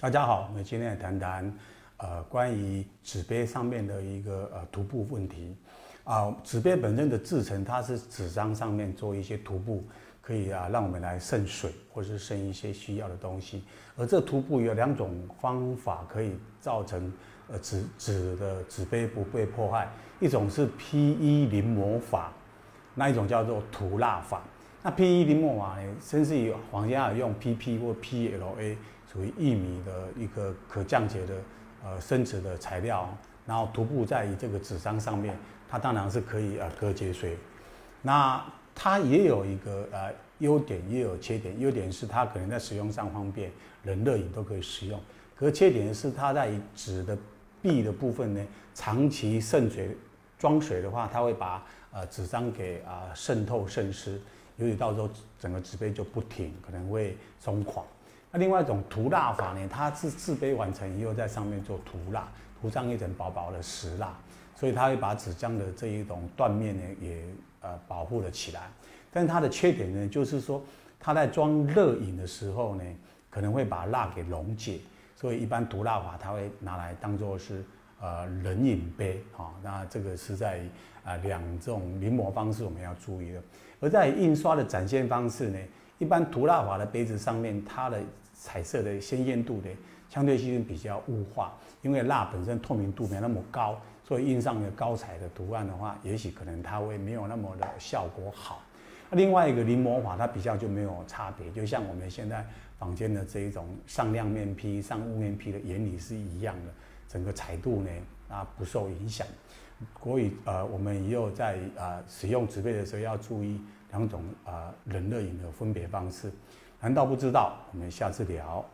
大家好，我们今天来谈谈，呃，关于纸杯上面的一个呃涂布问题。啊、纸杯本身的制成，它是纸张上面做一些涂布，可以啊让我们来渗水，或是渗一些需要的东西。而这涂布有两种方法可以造成呃纸纸的纸杯不被破坏，一种是 PE 临摹法，那一种叫做涂蜡法。那 PE 临摹法呢，甚至于坊间还有用 PP 或 PLA。属于玉米的一个可降解的呃生质的材料，然后涂布在这个纸张上面，它当然是可以呃隔绝水。那它也有一个呃优点，也有缺点。优点是它可能在使用上方便，冷热饮都可以使用。可缺点是它在纸的壁的部分呢，长期渗水装水的话，它会把呃纸张给啊渗透渗湿，尤其到时候整个纸杯就不挺，可能会松垮。那另外一种涂蜡法呢，它是制杯完成以后在上面做涂蜡，涂上一层薄薄的石蜡，所以它会把纸浆的这一种断面呢也呃保护了起来。但它的缺点呢，就是说它在装热饮的时候呢，可能会把蜡给溶解，所以一般涂蜡法它会拿来当做是呃冷饮杯啊。那这个是在啊两种临摹方式我们要注意的，而在印刷的展现方式呢。一般涂蜡法的杯子上面，它的彩色的鲜艳度呢，相对性比较雾化，因为蜡本身透明度没那么高，所以印上的高彩的图案的话，也许可能它会没有那么的效果好。另外一个临摹法，它比较就没有差别，就像我们现在房间的这一种上亮面皮、上雾面皮的原理是一样的，整个彩度呢啊不受影响。所以呃，我们也有在啊使用纸杯的时候要注意。两种啊冷热饮的分别方式，难道不知道？我们下次聊。